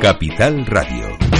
Capital Radio.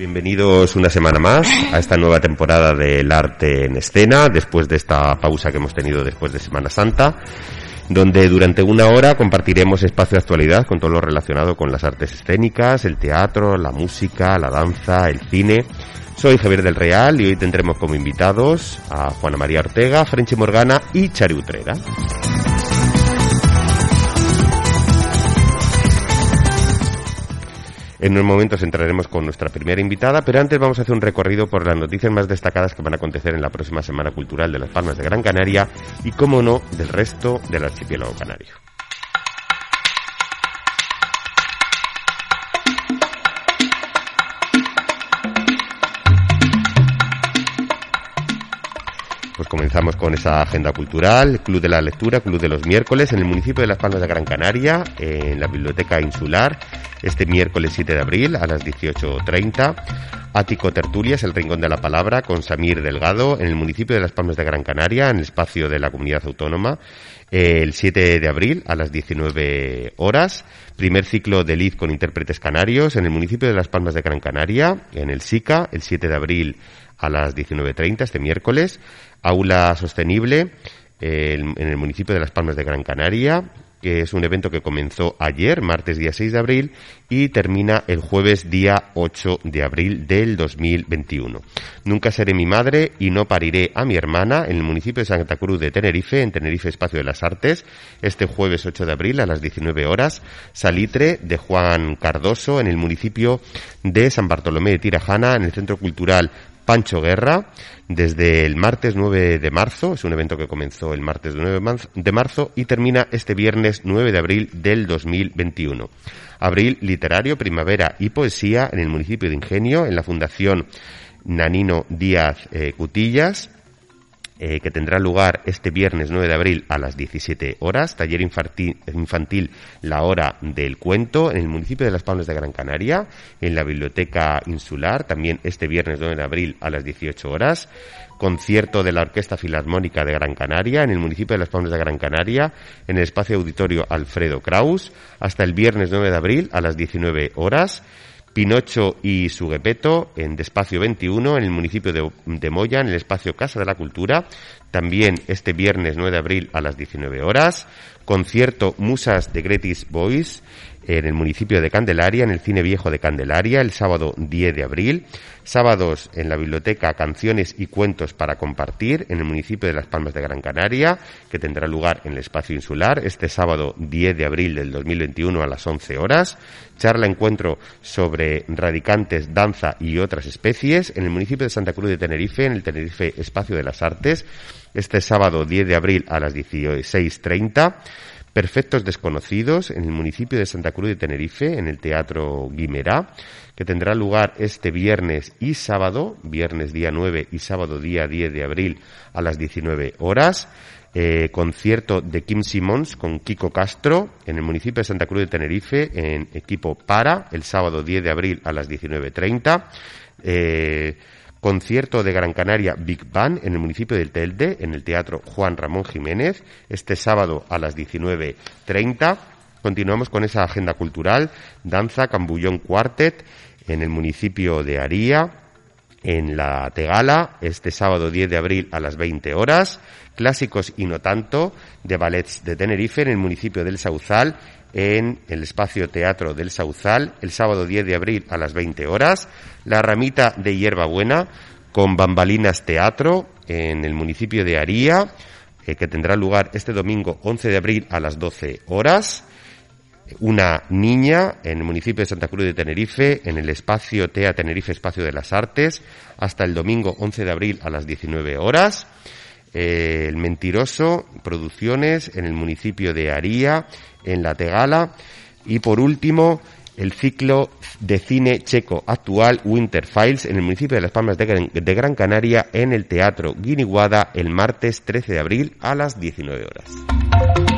Bienvenidos una semana más a esta nueva temporada del arte en escena, después de esta pausa que hemos tenido después de Semana Santa, donde durante una hora compartiremos espacio de actualidad con todo lo relacionado con las artes escénicas, el teatro, la música, la danza, el cine. Soy Javier del Real y hoy tendremos como invitados a Juana María Ortega, Frenchi Morgana y Chari Utrera. En unos momentos entraremos con nuestra primera invitada, pero antes vamos a hacer un recorrido por las noticias más destacadas que van a acontecer en la próxima Semana Cultural de las Palmas de Gran Canaria y, como no, del resto del archipiélago canario. Pues comenzamos con esa agenda cultural, Club de la Lectura, Club de los miércoles, en el municipio de Las Palmas de Gran Canaria, en la Biblioteca Insular, este miércoles 7 de abril a las 18.30. Ático Tertulias, el Rincón de la Palabra, con Samir Delgado, en el municipio de Las Palmas de Gran Canaria, en el espacio de la Comunidad Autónoma, el 7 de abril a las 19 horas. Primer ciclo de Liz con intérpretes canarios, en el municipio de Las Palmas de Gran Canaria, en el SICA, el 7 de abril a las 19.30, este miércoles. Aula Sostenible, en el municipio de Las Palmas de Gran Canaria, que es un evento que comenzó ayer, martes día 6 de abril, y termina el jueves día 8 de abril del 2021. Nunca seré mi madre y no pariré a mi hermana en el municipio de Santa Cruz de Tenerife, en Tenerife Espacio de las Artes, este jueves 8 de abril a las 19 horas. Salitre de Juan Cardoso en el municipio de San Bartolomé de Tirajana, en el Centro Cultural Pancho Guerra desde el martes 9 de marzo, es un evento que comenzó el martes 9 de marzo y termina este viernes 9 de abril del 2021. Abril literario, primavera y poesía en el municipio de Ingenio, en la Fundación Nanino Díaz eh, Cutillas, eh, que tendrá lugar este viernes 9 de abril a las 17 horas, taller infantil, infantil, La Hora del Cuento, en el municipio de Las Palmas de Gran Canaria, en la Biblioteca Insular, también este viernes 9 de abril a las 18 horas, concierto de la Orquesta Filarmónica de Gran Canaria, en el municipio de Las Palmas de Gran Canaria, en el espacio auditorio Alfredo Kraus, hasta el viernes 9 de abril a las 19 horas, Pinocho y su Gepeto en Despacio 21 en el municipio de, de, Moya, en el espacio Casa de la Cultura. También este viernes 9 de abril a las 19 horas. Concierto Musas de Gretis Boys en el municipio de Candelaria, en el Cine Viejo de Candelaria, el sábado 10 de abril. Sábados en la biblioteca Canciones y Cuentos para Compartir, en el municipio de Las Palmas de Gran Canaria, que tendrá lugar en el espacio insular este sábado 10 de abril del 2021 a las 11 horas. Charla encuentro sobre radicantes, danza y otras especies, en el municipio de Santa Cruz de Tenerife, en el Tenerife Espacio de las Artes, este sábado 10 de abril a las 16.30. Perfectos Desconocidos en el municipio de Santa Cruz de Tenerife, en el Teatro Guimerá, que tendrá lugar este viernes y sábado, viernes día 9 y sábado día 10 de abril a las 19 horas. eh, concierto de Kim Simons con Kiko Castro en el municipio de Santa Cruz de Tenerife en equipo para el sábado 10 de abril a las 19.30. Eh, concierto de Gran Canaria Big Band en el municipio del Telde en el Teatro Juan Ramón Jiménez este sábado a las 19.30. Continuamos con esa agenda cultural, danza Cambullón Quartet en el municipio de Aría, en la Tegala, este sábado 10 de abril a las 20 horas. Clásicos y no tanto de ballets de Tenerife en el municipio del Sauzal, en el espacio Teatro del Sauzal, el sábado 10 de abril a las 20 horas. La ramita de Hierbabuena con Bambalinas Teatro en el municipio de Aría, eh, que tendrá lugar este domingo 11 de abril a las 12 horas una niña en el municipio de Santa Cruz de Tenerife, en el espacio TEA Tenerife Espacio de las Artes, hasta el domingo 11 de abril a las 19 horas. Eh, el Mentiroso, producciones en el municipio de Aría, en La Tegala. Y por último, el ciclo de cine checo actual Winter Files en el municipio de Las Palmas de Gran, de Gran Canaria, en el Teatro Guiniguada, el martes 13 de abril a las 19 horas.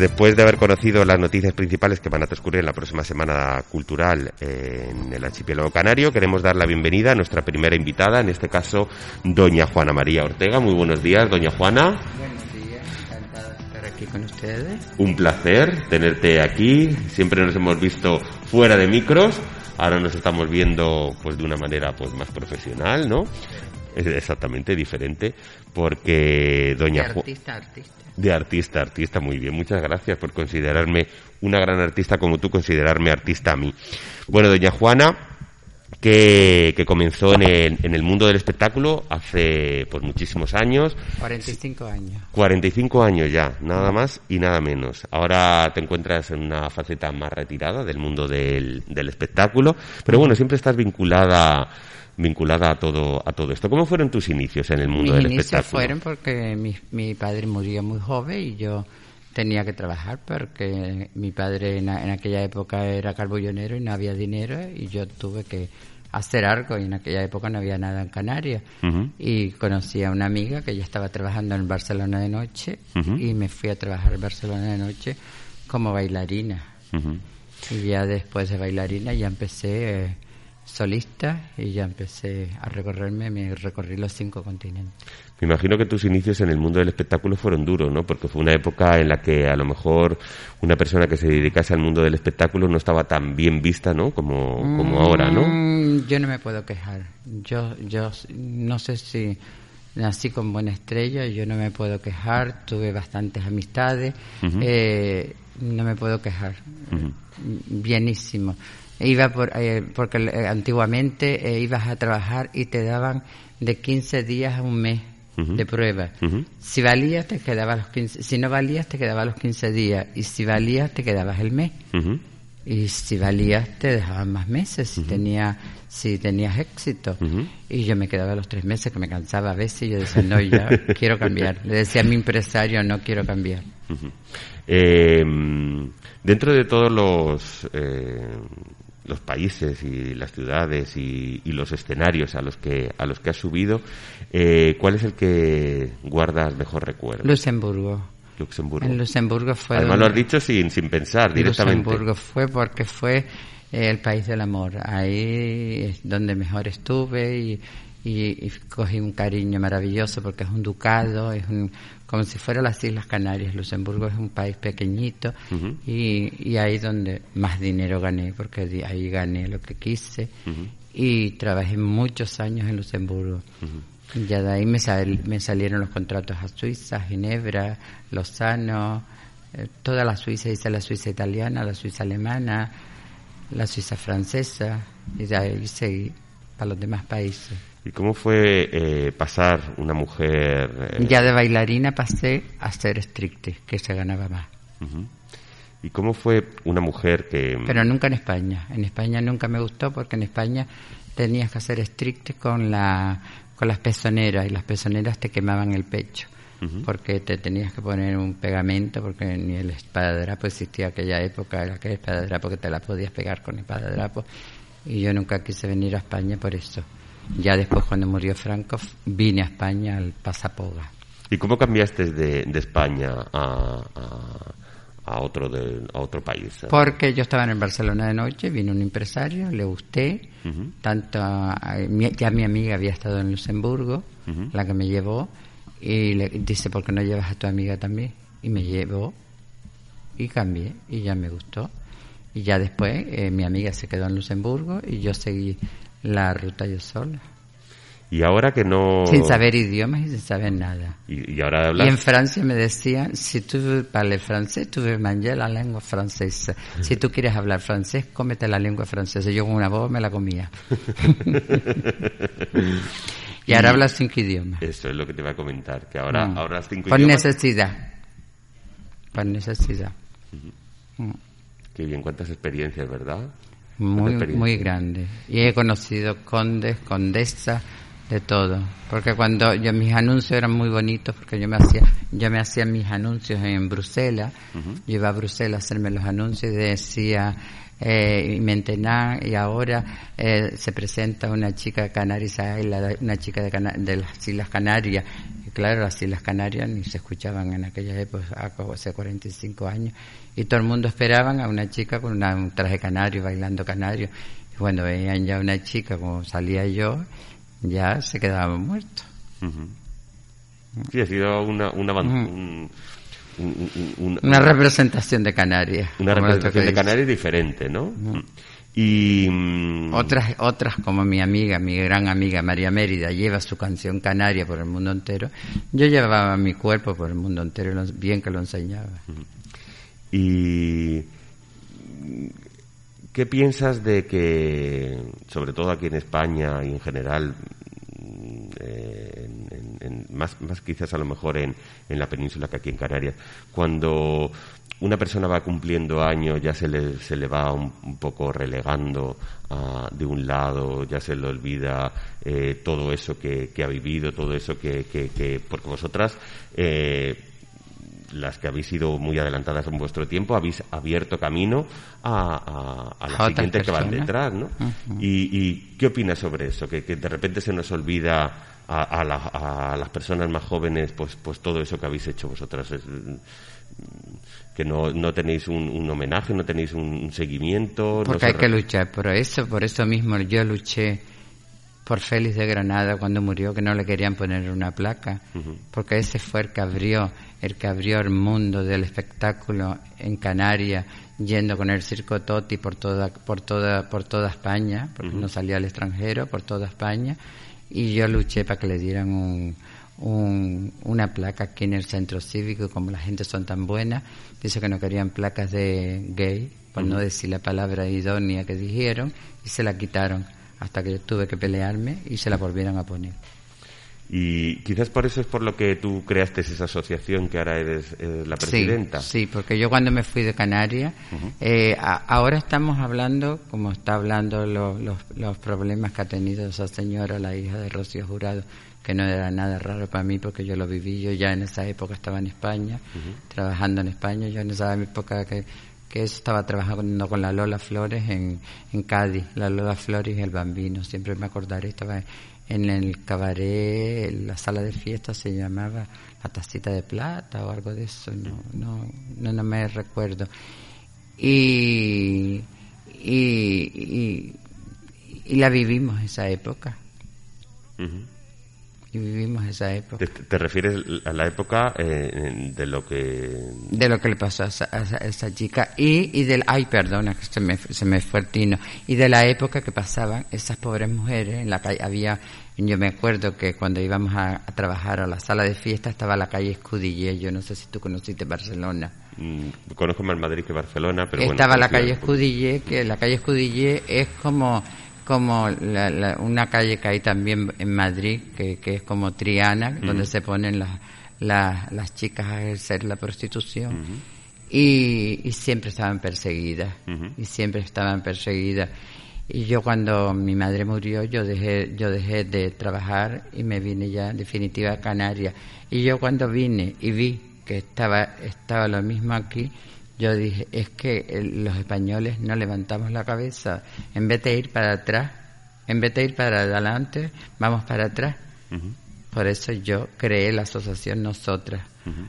Pues después de haber conocido las noticias principales que van a transcurrir en la próxima semana cultural en el archipiélago canario, queremos dar la bienvenida a nuestra primera invitada, en este caso, doña Juana María Ortega. Muy buenos días, doña Juana. Buenos días, encantada de estar aquí con ustedes. Un placer tenerte aquí. Siempre nos hemos visto fuera de micros. Ahora nos estamos viendo pues de una manera pues más profesional, ¿no? Es exactamente diferente porque doña De artista, artista. De artista, artista, muy bien. Muchas gracias por considerarme una gran artista como tú considerarme artista a mí. Bueno, doña Juana, que, que comenzó en el, en el mundo del espectáculo hace pues muchísimos años. 45 años. 45 años ya, nada más y nada menos. Ahora te encuentras en una faceta más retirada del mundo del, del espectáculo, pero bueno, siempre estás vinculada vinculada a todo a todo esto. ¿Cómo fueron tus inicios en el mundo Mis del inicios espectáculo? fueron porque mi, mi padre murió muy joven y yo tenía que trabajar porque mi padre en, en aquella época era carbullonero y no había dinero y yo tuve que hacer algo y en aquella época no había nada en Canarias. Y conocí a una amiga que ya estaba trabajando en Barcelona de noche y me fui a trabajar en Barcelona de noche como bailarina. Y ya después de bailarina ya empecé eh, solista y ya empecé a recorrerme, me recorrí los cinco continentes. Me imagino que tus inicios en el mundo del espectáculo fueron duros, ¿no? Porque fue una época en la que a lo mejor una persona que se dedicase al mundo del espectáculo no estaba tan bien vista, ¿no? Como, como ahora, ¿no? Mm, Yo no me puedo quejar. Yo, yo no sé si nací con buena estrella, yo no me puedo quejar, tuve bastantes amistades, eh, no me puedo quejar. Bienísimo. Iba por, eh, porque eh, antiguamente eh, ibas a trabajar y te daban de 15 días a un mes De prueba. Si valías, te quedabas los 15, si no valías, te quedabas los 15 días. Y si valías, te quedabas el mes. Y si valías, te dejaban más meses, si, tenía, si tenías éxito. Y yo me quedaba los tres meses, que me cansaba a veces, y yo decía, no, ya quiero cambiar. Le decía a mi empresario, no quiero cambiar. Eh, dentro de todos los eh, los países y las ciudades y, y los escenarios a los que a los que has subido, eh, ¿cuál es el que guardas mejor recuerdo? Luxemburgo. Luxemburgo. En Luxemburgo fue. Además lo has dicho sin, sin pensar directamente. Luxemburgo fue porque fue eh, el país del amor. Ahí es donde mejor estuve y, y- y cogí un cariño maravilloso porque es un ducado, es un, como si fuera las Islas Canarias. Luxemburgo es un país pequeñito y, y ahí donde más dinero gané porque ahí gané lo que quise y trabajé muchos años en Luxemburgo. Ya de ahí me, me salieron los contratos a Suiza, Ginebra, Lozano, eh, toda la Suiza, hice la Suiza italiana, la Suiza alemana, la Suiza francesa, y de ahí seguí para los demás países. ¿Y cómo fue eh, pasar una mujer? Eh, ya de bailarina pasé a ser stricte, que se ganaba más. ¿Y cómo fue una mujer que...? Pero nunca en España. En España nunca me gustó porque en España tenías que hacer stricte con, la, con las pezoneras y las pezoneras te quemaban el pecho. Porque te tenías que poner un pegamento, porque ni el espadadrapo existía aquella época, era aquel espadadrapo que te la podías pegar con espadadrapo. Y yo nunca quise venir a España por eso. Ya después, cuando murió Franco, vine a España al Pasapoga. ¿Y cómo cambiaste de, de España a, a, otro de, a otro país? Porque yo estaba en Barcelona de noche, vino un empresario, le gusté, tanto ya mi amiga había estado en Luxemburgo, la que me llevó, y le dice, ¿por qué no llevas a tu amiga también? Y me llevó y cambié y ya me gustó. Y ya después eh, mi amiga se quedó en Luxemburgo y yo seguí la ruta yo sola. Y ahora que no... Sin saber idiomas y sin saber nada. Y, ahora hablas... Y en Francia me decían, si tú hablas francés, tú veux manger la lengua francesa. Si tú quieres hablar francés, cómete la lengua francesa. Yo con una voz me la comía. y ahora hablas cinco idiomas. Eso es lo que te iba a comentar, que ahora, mm. ahora cinco Por idiomas... Por necesidad. Por necesidad. Mm. Qué bien, cuántas experiencias, ¿verdad? Muy, muy grande. Y he conocido condes, condesas, de todo. Porque cuando yo, mis anuncios eran muy bonitos, porque yo me hacía, yo me hacía mis anuncios en Bruselas, yo iba a Bruselas a hacerme los anuncios y decía, eh, y Mentenán, y ahora eh, se presenta una chica de Canarias, una chica de, de las Islas Canarias, y claro, las Islas Canarias ni se escuchaban en aquella época, hace 45 años, y todo el mundo esperaban a una chica con un traje canario, bailando canario, y cuando veían ya una chica como salía yo, ya se quedaban muertos. Sí, ha sido una, una, una representación de Canarias. Una representación de Canarias diferente, ¿no? Y mm, otras otras como mi amiga, mi gran amiga María Mérida lleva su canción Canaria por el mundo entero. Yo llevaba mi cuerpo por el mundo entero, bien que lo enseñaba. Y ¿Qué piensas de que, sobre todo aquí en España y en general, más, más quizás a lo mejor en, en la península que aquí en Canarias, cuando una persona va cumpliendo años, ya se le, se le va un, poco relegando uh, de un lado, ya se le olvida eh, todo eso que, que, ha vivido, todo eso que, que, que porque vosotras eh, las que habéis sido muy adelantadas en vuestro tiempo, habéis abierto camino a, a, la siguiente que van detrás, ¿no? y, qué opinas sobre eso? Que, de repente se nos olvida a, las personas más jóvenes, pues, pues todo eso que habéis hecho vosotras. que no, no tenéis un, homenaje, no tenéis un, seguimiento. Porque hay que luchar por eso, por eso mismo yo luché por Félix de Granada cuando murió, que no le querían poner una placa, porque ese fue el que abrió, el que abrió el mundo del espectáculo en Canarias, yendo con el circo Totti por toda, por toda, por toda España, porque no salía al extranjero, por toda España, y yo luché para que le dieran un, una placa aquí en el centro cívico, como la gente son tan buena, dice que no querían placas de gay, por no decir la palabra idónea que dijeron, y se la quitaron hasta que yo tuve que pelearme y se la volvieron a poner. Y quizás por eso es por lo que tú creaste esa asociación que ahora eres eh, la presidenta. Sí, porque yo cuando me fui de Canarias, eh, ahora estamos hablando, como está hablando los, los, problemas que ha tenido esa señora, la hija de Rocío Jurado, que no era nada raro para mí porque yo lo viví, yo ya en esa época estaba en España, trabajando en España, yo en esa época que que estaba trabajando con la Lola Flores en, en Cádiz, la Lola Flores y el Bambino, siempre me acordaré, estaba en el cabaret, la sala de fiesta se llamaba La Tacita de Plata o algo de eso, no, no, no, no me recuerdo. Y, y, y, la vivimos esa época. Y vivimos esa época. ¿Te, refieres a la época eh, de lo que... De lo que le pasó a esa, chica y, y del... Ay, perdona, que se me, se me fue el tino. Y de la época que pasaban esas pobres mujeres en la calle. Había... Yo me acuerdo que cuando íbamos a, trabajar a la sala de fiesta estaba la calle Escudillé. Yo no sé si tú conociste Barcelona. Mm, conozco más Madrid que Barcelona, pero Estaba la calle Escudillé, que la calle Escudillé es como como una calle que hay también en Madrid, que, es como Triana, donde se ponen las, las chicas a ejercer la prostitución. y, siempre estaban perseguidas, y siempre estaban perseguidas. Y yo cuando mi madre murió, yo dejé, yo dejé de trabajar y me vine ya en definitiva a Canarias. Y yo cuando vine y vi que estaba, estaba lo mismo aquí, yo dije, es que los españoles no levantamos la cabeza, en vez de ir para atrás, en vez de ir para adelante, vamos para atrás. Por eso yo creé la asociación Nosotras,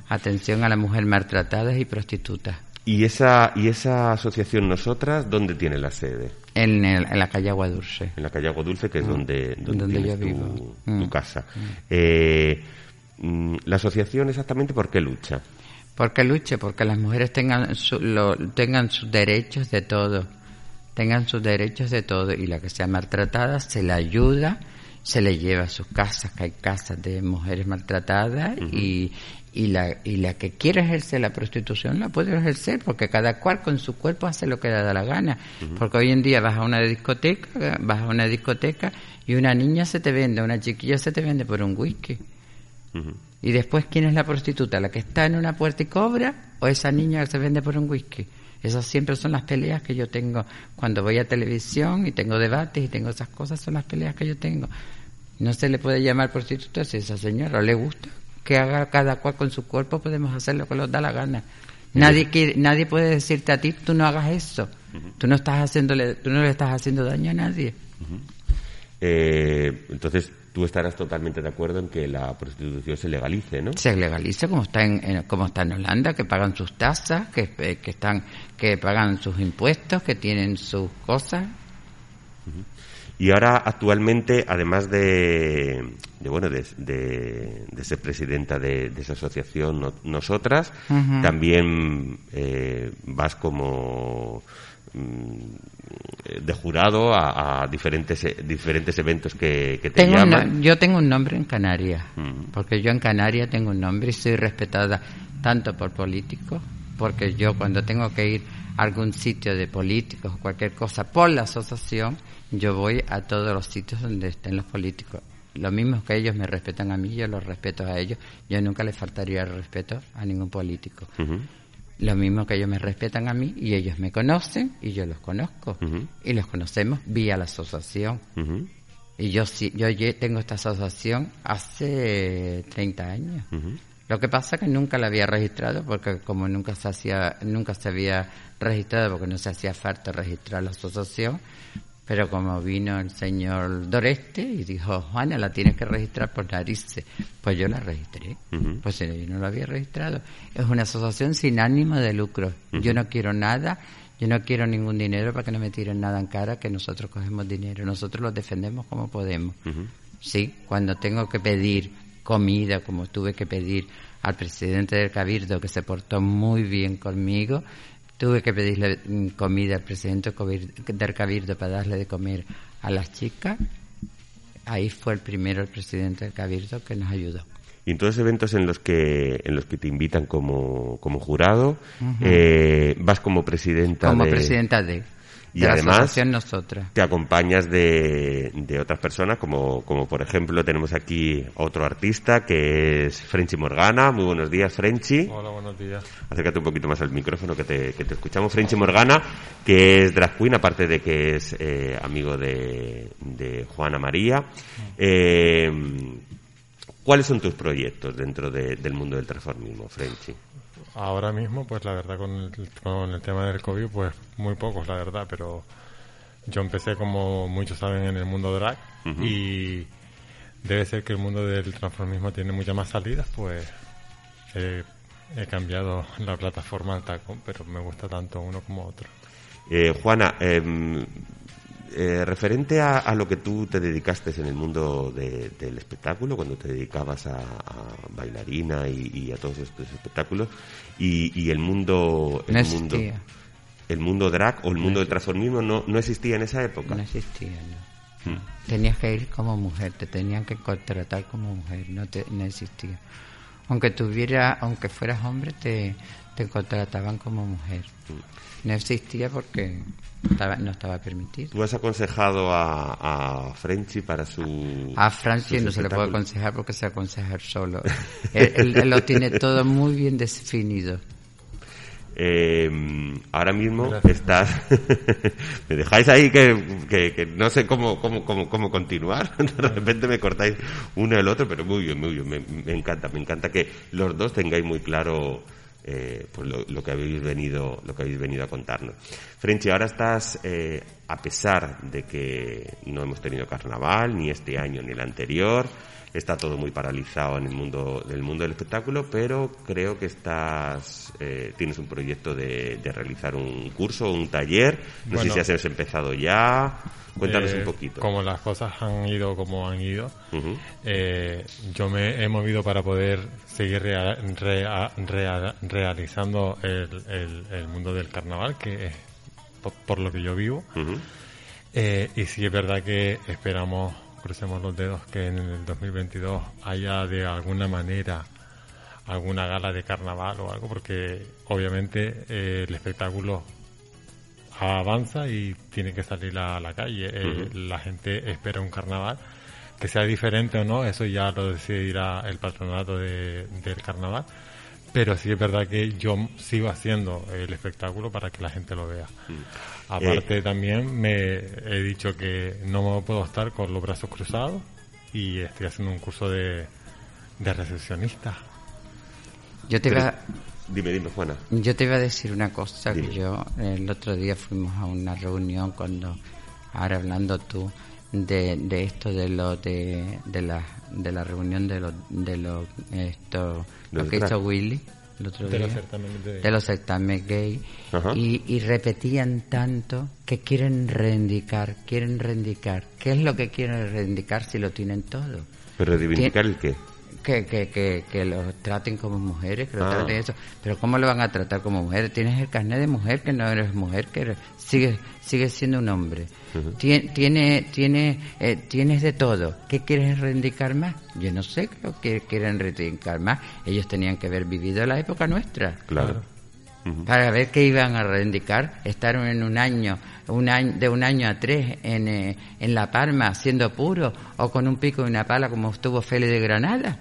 atención a la mujer maltratada y prostituta. ¿Y esa, ¿Y esa asociación Nosotras dónde tiene la sede? En, la calle Agua Dulce. En la calle Agua Dulce, que es mm. donde, donde, yo vivo. Tu, mm. casa. Mm. Eh, ¿La asociación exactamente por qué lucha? Porque luche, porque las mujeres tengan, tengan sus derechos de todo, tengan sus derechos de todo. Y la que sea maltratada se la ayuda, se le lleva a sus casas, que hay casas de mujeres maltratadas y, y, la, y la que quiere ejercer la prostitución la puede ejercer porque cada cual con su cuerpo hace lo que le da la gana. Porque hoy en día vas a una discoteca, vas a una discoteca y una niña se te vende, una chiquilla se te vende por un whisky. Y después, ¿quién es la prostituta? ¿La que está en una puerta y cobra o esa niña que se vende por un whisky? Esas siempre son las peleas que yo tengo cuando voy a televisión y tengo debates y tengo esas cosas, son las peleas que yo tengo. No se le puede llamar prostituta si a esa señora le gusta que haga cada cual con su cuerpo, podemos hacer lo que nos da la gana. Nadie quiere, nadie puede decirte a ti, tú no hagas eso. Tú no estás haciéndole, tú no le estás haciendo daño a nadie. eh, entonces, tú estarás totalmente de acuerdo en que la prostitución se legalice, ¿no? Se legalice como está en, como está en Holanda, que pagan sus tasas, que, eh, que están que pagan sus impuestos, que tienen sus cosas. Y ahora actualmente, además de, de bueno, de, de, ser presidenta de, esa asociación, nosotras, también eh, vas como Mm, de jurado a, diferentes diferentes eventos que, te tengo llaman. yo tengo un nombre en Canarias, mm. porque yo en Canarias tengo un nombre y soy respetada tanto por políticos, porque yo cuando tengo que ir a algún sitio de políticos o cualquier cosa por la asociación, yo voy a todos los sitios donde estén los políticos. Lo mismo que ellos me respetan a mí, yo los respeto a ellos. Yo nunca les faltaría el respeto a ningún político. Lo mismo que ellos me respetan a mí y ellos me conocen y yo los conozco. Y los conocemos vía la asociación. Y yo sí, yo tengo esta asociación hace 30 años. Lo que pasa es que nunca la había registrado porque como nunca se hacía, nunca se había registrado porque no se hacía falta registrar la asociación, pero como vino el señor Doreste y dijo, Juana, la tienes que registrar por narices, pues yo la registré. Pues yo no la había registrado. Es una asociación sin ánimo de lucro. Yo no quiero nada, yo no quiero ningún dinero para que no me tiren nada en cara, que nosotros cogemos dinero. Nosotros lo defendemos como podemos. Sí, cuando tengo que pedir comida, como tuve que pedir al presidente del Cabildo, que se portó muy bien conmigo, Tuve que pedirle comida al presidente del Cabildo para darle de comer a las chicas. Ahí fue el primero el presidente del Cabildo que nos ayudó. Y en todos los eventos en los que en los que te invitan como, como jurado, eh, vas como presidenta como presidenta de y además te acompañas de, de otras personas como, como por ejemplo tenemos aquí otro artista que es Frenchy Morgana. Muy buenos días Frenchy. Hola buenos días. Acércate un poquito más al micrófono que te, que te escuchamos. Frenchy Morgana que es drag queen aparte de que es eh, amigo de, de Juana María. Eh, ¿cuáles son tus proyectos dentro del mundo del transformismo Frenchy? Ahora mismo, pues la verdad, con el, con el tema del COVID, pues muy pocos, la verdad, pero yo empecé, como muchos saben, en el mundo drag y debe ser que el mundo del transformismo tiene muchas más salidas, pues he cambiado la plataforma al tacón, pero me gusta tanto uno como otro. Eh, Juana, em, eh, referente a, lo que tú te dedicaste en el mundo del espectáculo, cuando te dedicabas a, bailarina y, a todos estos espectáculos, y, el mundo... El mundo el mundo drag o el mundo del transformismo no, no existía en esa época. No existía, no. Hmm. Tenías que ir como mujer, te tenían que contratar como mujer, no, te, no existía. Aunque tuviera, aunque fueras hombre, te, te contrataban como mujer. Hmm. No existía porque no estaba permitido. ¿Tú has aconsejado a, a Frenchy para su... A Frenchy no se le puede aconsejar porque se aconseja solo. él, lo tiene todo muy bien definido. Eh, ahora mismo estás... me dejáis ahí que, no sé cómo, cómo, cómo, cómo, continuar. de repente me cortáis uno el otro, pero muy bien, muy bien. Me, encanta, me encanta que los dos tengáis muy claro eh, pues lo, que habéis venido lo que habéis venido a contarnos. Frenchy, ahora estás, eh, a pesar de que no hemos tenido carnaval ni este año ni el anterior, está todo muy paralizado en el mundo del mundo del espectáculo, pero creo que estás eh, tienes un proyecto de, realizar un curso, un taller. No sé si has empezado ya. Cuéntanos un poquito. Como las cosas han ido como han ido, yo me he movido para poder seguir realizando el, mundo del carnaval, que es por, lo que yo vivo. Eh, y sí es verdad que esperamos, crucemos los dedos, que en el 2022 haya de alguna manera alguna gala de carnaval o algo, porque obviamente eh, el espectáculo avanza y tiene que salir a la calle. Eh, la gente espera un carnaval que sea diferente o no, eso ya lo decidirá el patronato de, del carnaval. Pero sí es verdad que yo sigo haciendo el espectáculo para que la gente lo vea. Mm. Aparte eh. también me he dicho que no me puedo estar con los brazos cruzados y estoy haciendo un curso de, de recepcionista. Yo te iba, dime, dime, Juana. Yo te iba a decir una cosa que yo el otro día fuimos a una reunión cuando, ahora hablando tú, de, de esto de lo de, de la de la reunión de los de los esto lo que hizo Willy el otro de día. los de los certámenes gay. Y, y, repetían tanto que quieren reivindicar quieren reivindicar. Qué es lo que quieren reivindicar si lo tienen todo pero reivindicar el qué que, que, que, que los traten como mujeres, que lo ah. traten eso. Pero ¿cómo lo van a tratar como mujeres? Tienes el carnet de mujer, que no eres mujer, que eres, sigues, sigues siendo un hombre. tiene, tiene, eh, tienes de todo. ¿Qué quieres reivindicar más? Yo no sé lo que quieren reivindicar más. Ellos tenían que haber vivido la época nuestra. Claro. Para ver qué iban a reivindicar. Estar en un año, un año de un año a tres en, eh, en La Palma siendo puro o con un pico y una pala como estuvo Félix de Granada.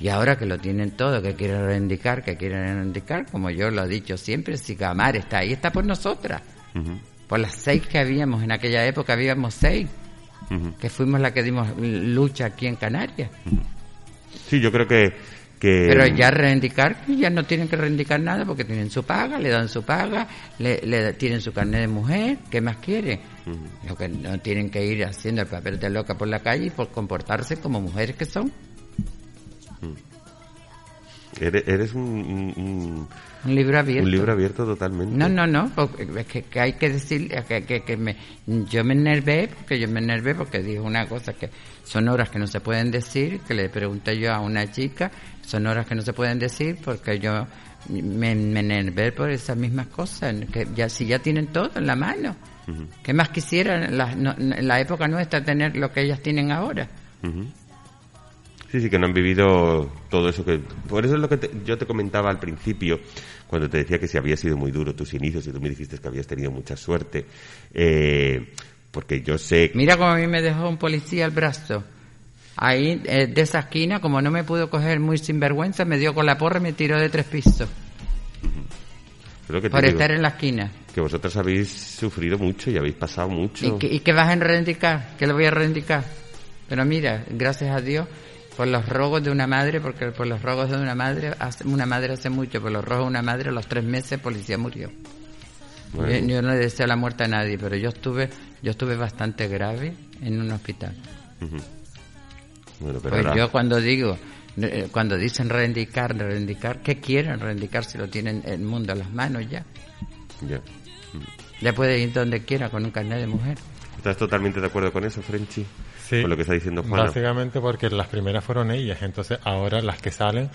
Y ahora que lo tienen todo, que quieren reivindicar, que quieren reivindicar, como yo lo he dicho siempre, si Camar está ahí, está por nosotras. Por las seis que habíamos, en aquella época habíamos seis, que fuimos las que dimos lucha aquí en Canarias. Sí, yo creo que, que... Pero ya reivindicar, ya no tienen que reivindicar nada porque tienen su paga, le dan su paga, le, tienen su carnet de mujer, ¿qué más quieren? Lo que no tienen que ir haciendo el papel de loca por la calle y por comportarse como mujeres que son. Eres, un, un, libro abierto. Un libro abierto totalmente. No, no, no. Es que, hay que decir que, que, que, me, yo me enervé, porque yo me enervé porque dijo una cosa que son horas que no se pueden decir, que le pregunté yo a una chica, son horas que no se pueden decir porque yo me, me enervé por esas mismas cosas, que ya si ya tienen todo en la mano. ¿Qué más quisieran en la época nuestra tener lo que ellas tienen ahora? Sí, sí, que no han vivido todo eso que... Por eso es lo que yo te comentaba al principio, cuando te decía que si había sido muy duro tus inicios y tú me dijiste que habías tenido mucha suerte, eh, porque yo sé... Mira cómo a mí me dejó un policía el brazo. Ahí, eh, de esa esquina, como no me pudo coger muy sinvergüenza, me dio con la porra y me tiró de tres pisos. por estar en la esquina. Que vosotros habéis sufrido mucho y habéis pasado mucho. ¿Y qué, vas a reivindicar? ¿Qué le voy a reivindicar? Pero mira, gracias a Dios, por los rogos de una madre, porque por los rogos de una madre, hace, una madre hace mucho, por los rogos de una madre a los tres meses policía murió. Yo, no le deseo la muerte a nadie, pero yo estuve, yo estuve bastante grave en un hospital. pues yo cuando digo, eh, cuando dicen reivindicar, reivindicar, ¿qué quieren reivindicar si lo tienen el mundo a las manos ya? Ya. Ya puede ir donde quiera con un carnet de mujer. ¿Estás totalmente de acuerdo con eso, Frenchy? Sí. Con lo que está diciendo Juan. Básicamente porque las primeras fueron ellas, entonces ahora las que salen,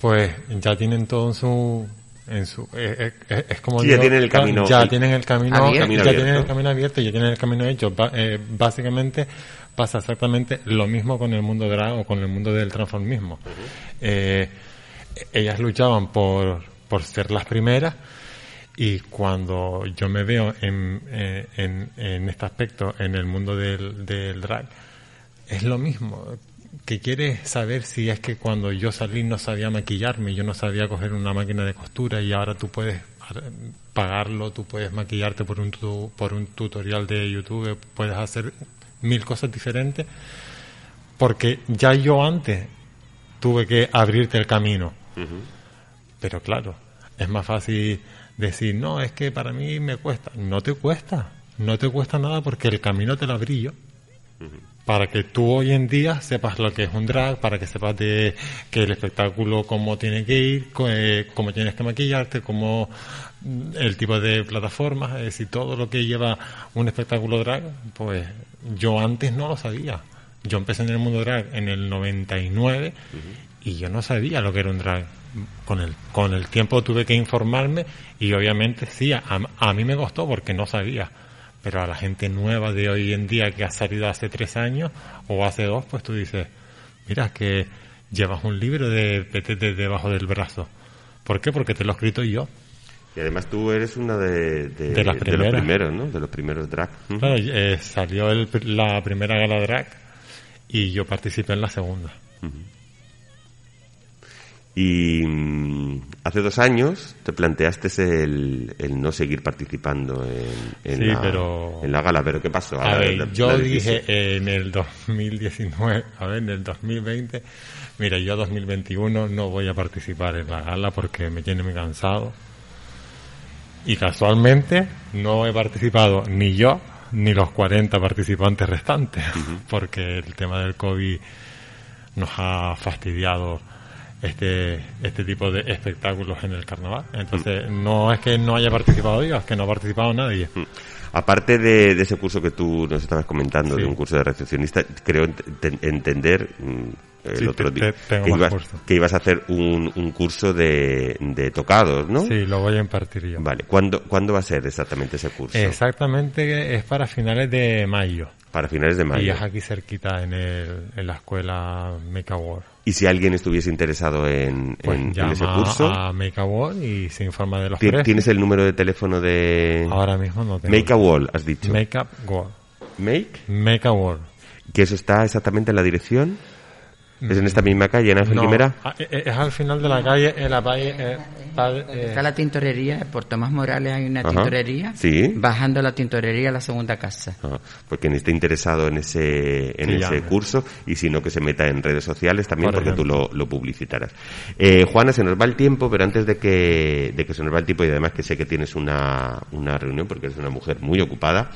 pues ya tienen todo en su en su eh, eh, es como Sí, ya tienen el camino- ya tienen el camino, Abierto. Camino ya abierto. tienen el camino abierto ya tienen el camino hecho Ba- eh, básicamente pasa exactamente lo mismo con el mundo drag o con el mundo del transformismo Eh, ellas luchaban por por ser las primeras y cuando yo me veo en, eh, en, en este aspecto en el mundo del, del drag es lo mismo que quieres saber si es que cuando yo salí no sabía maquillarme, yo no sabía coger una máquina de costura y ahora tú puedes pagarlo, tú puedes maquillarte por un tu- por un tutorial de YouTube, puedes hacer mil cosas diferentes porque ya yo antes tuve que abrirte el camino. Pero claro, es más fácil decir, no, es que para mí me cuesta. No te cuesta, no te cuesta nada porque el camino te lo abrí yo. Para que tú hoy en día sepas lo que es un drag, para que sepas de que el espectáculo cómo tiene que ir, eh, cómo tienes que maquillarte, cómo mm, el tipo de plataformas, es decir, todo lo que lleva un espectáculo drag, pues yo antes no lo sabía. Yo empecé en el mundo drag en el 99 y yo no sabía lo que era un drag. Con el, con el tiempo tuve que informarme y obviamente sí, a, a mí me costó porque no sabía. Pero a la gente nueva de hoy en día que ha salido hace tres años o hace dos, pues tú dices, mira que llevas un libro de PTT debajo del brazo. ¿Por qué? Porque te lo he escrito yo. Y además tú eres una de, de, De las los primeros, ¿no? De los primeros drag. Claro, eh, salió el, la primera gala drag y yo participé en la segunda. Y mm, hace dos años te planteaste el, el no seguir participando en, en Sí, la, pero- en la gala. ¿Pero qué pasó? A ver, yo la dije en el 2019, a ver, en el 2020, mira, yo 2021 no voy a participar en la gala porque me tiene muy cansado. Y casualmente no he participado ni yo ni los 40 participantes restantes, porque el tema del COVID nos ha fastidiado este este tipo de espectáculos en el carnaval. Entonces, no es que no haya participado yo, es que no ha participado nadie. Mm. Aparte de, de ese curso que tú nos estabas comentando, Sí. de un curso de recepcionista, creo ent- ent- entender mm, el Sí, otro día te- que, ibas, que ibas a hacer un, un curso de, de tocados, ¿no? Sí, lo voy a impartir yo. Vale, ¿Cuándo, ¿cuándo va a ser exactamente ese curso? Exactamente, es para finales de mayo. Para finales de Y mayo. es aquí cerquita en, el, en la escuela Make a World. Y si alguien estuviese interesado en, Pues en- en llama ese curso, a Make a World y se informa de los precios. ¿tienes el número de teléfono de Ahora mismo no tengo. Make a Wall, has dicho? Make Up World. Make, Make a World. que eso está exactamente en la dirección. ¿Es en esta misma calle, en Ángel No, Guimera? a- e- es al final de la calle, en la calle... eh, eh, Está la tintorería, por Tomás Morales hay una Ajá. tintorería. Sí. Bajando la tintorería a la segunda casa. Ah, porque quien esté interesado en ese, en ese llame. curso y si no que se meta en redes sociales también Por porque tú lo, lo publicitarás. Eh, Juana, se nos va el tiempo, pero antes de que, de que se nos va el tiempo y además que sé que tienes una, una reunión porque eres una mujer muy ocupada,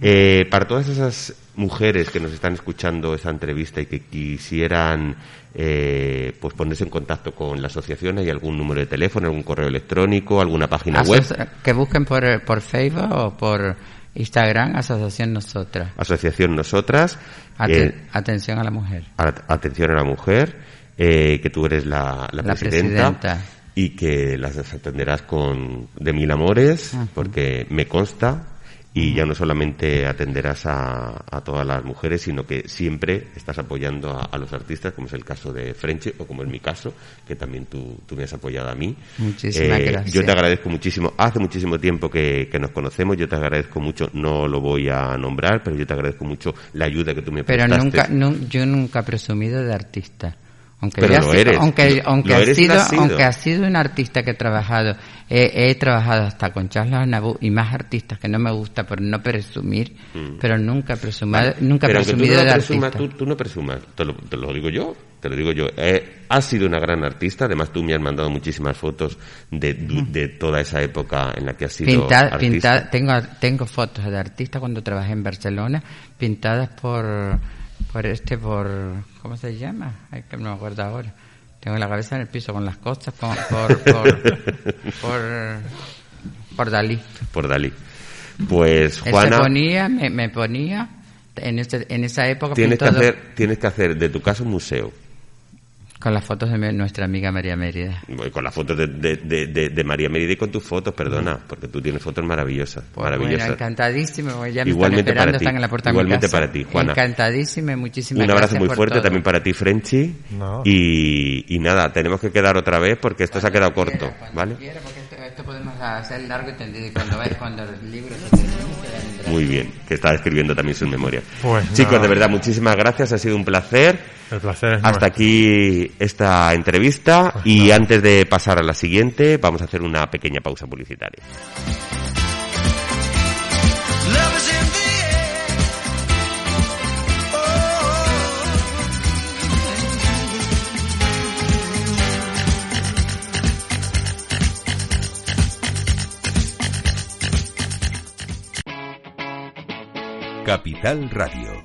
eh, para todas esas mujeres que nos están escuchando esta entrevista y que quisieran eh, pues ponerse en contacto con la asociación, ¿hay algún número de teléfono, algún correo electrónico, alguna página web? Que busquen por, eh, por Facebook o por Instagram, Asociación Nosotras. Asociación Nosotras. Aten- eh, atención a la mujer. At- atención a la mujer, eh, que tú eres la, la La presidenta, presidenta. y que las atenderás con de mil amores, porque me consta, y ya no solamente atenderás a, a todas las mujeres, sino que siempre estás apoyando a, a los artistas, como es el caso de Frenche, o como es mi caso, que también tú, tú me has apoyado a mí. Muchísimas Eh, gracias. Yo te agradezco muchísimo, hace muchísimo tiempo que, que nos conocemos, yo te agradezco mucho, no lo voy a nombrar, pero yo te agradezco mucho la ayuda que tú me Pero prestaste. nunca, nun- yo nunca he presumido de artista. Aunque Pero lo ha sido- eres. aunque, aunque lo eres sido, has aunque ha sido un artista que he trabajado, he, he trabajado hasta con Charles Aznavour y más artistas que no me gusta por no presumir, pero nunca he presumido, nunca Mm. Pero tú presumido no, de presumas, artista. tú, tú no presumas, te lo, te lo digo yo, te lo digo yo. Eh, has sido una gran artista, además tú me has mandado muchísimas fotos de, de toda esa época en la que has sido Pinta- artista. pinta- tengo, tengo fotos de artistas cuando trabajé en Barcelona, pintadas por, por este, por, ¿cómo se llama? Ay, que no me acuerdo ahora. Tengo la cabeza en el piso con las costas, por, por, por, por, por Dalí. por Dalí. Pues Juana... Se ponía, me, me ponía, en, este, en esa época... Tienes que, hacer, tienes que hacer de tu casa un museo. Con las fotos de nuestra amiga María Mérida. Voy Con las fotos de, de, de, de- de María Mérida y con tus fotos, perdona, porque tú tienes fotos maravillosas. Pues maravillosas. bueno, encantadísimo, ya me Igualmente están esperando, para ti, están en la puerta de mi igualmente casa. para ti, Juana. Encantadísima y muchísimas Un abrazo gracias muy por fuerte todo. también para ti, Frenchy. No. Y, y nada, tenemos que quedar otra vez porque esto se ha quedado corto, Cuando ¿vale? quiera, porque esto, podemos hacer largo y tendido. Y cuando ves, cuando el libro se termine, te vendrá. Muy bien, que está escribiendo también sus memorias. Pues Chicos, de verdad, muchísimas gracias, ha sido un placer. El placer es Hasta nuestro. aquí esta entrevista Pues y antes de pasar a la siguiente vamos a hacer una pequeña pausa publicitaria. Capital Radio.